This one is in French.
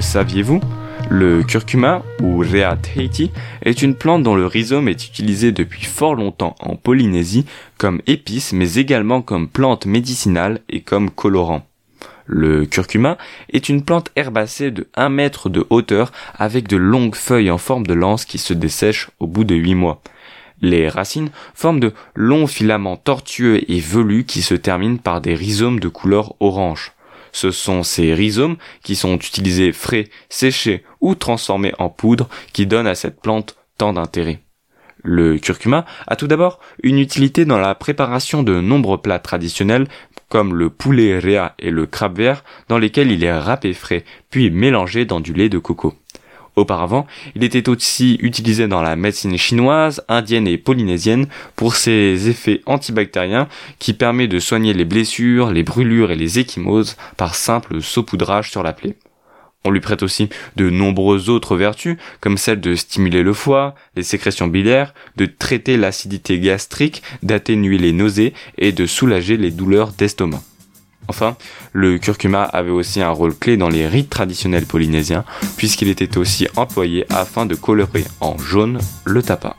saviez-vous? Le curcuma, ou Rea tahiti, est une plante dont le rhizome est utilisé depuis fort longtemps en Polynésie comme épice mais également comme plante médicinale et comme colorant. Le curcuma est une plante herbacée de 1 mètre de hauteur avec de longues feuilles en forme de lance qui se dessèchent au bout de 8 mois. Les racines forment de longs filaments tortueux et velus qui se terminent par des rhizomes de couleur orange. Ce sont ces rhizomes qui sont utilisés frais, séchés ou transformés en poudre qui donnent à cette plante tant d'intérêt. Le curcuma a tout d'abord une utilité dans la préparation de nombreux plats traditionnels comme le poulet réa et le crabe vert dans lesquels il est râpé frais puis mélangé dans du lait de coco. Auparavant, il était aussi utilisé dans la médecine chinoise, indienne et polynésienne pour ses effets antibactériens qui permet de soigner les blessures, les brûlures et les échymoses par simple saupoudrage sur la plaie. On lui prête aussi de nombreuses autres vertus, comme celle de stimuler le foie, les sécrétions biliaires, de traiter l'acidité gastrique, d'atténuer les nausées et de soulager les douleurs d'estomac. Enfin, le curcuma avait aussi un rôle clé dans les rites traditionnels polynésiens, puisqu'il était aussi employé afin de colorer en jaune le tapas.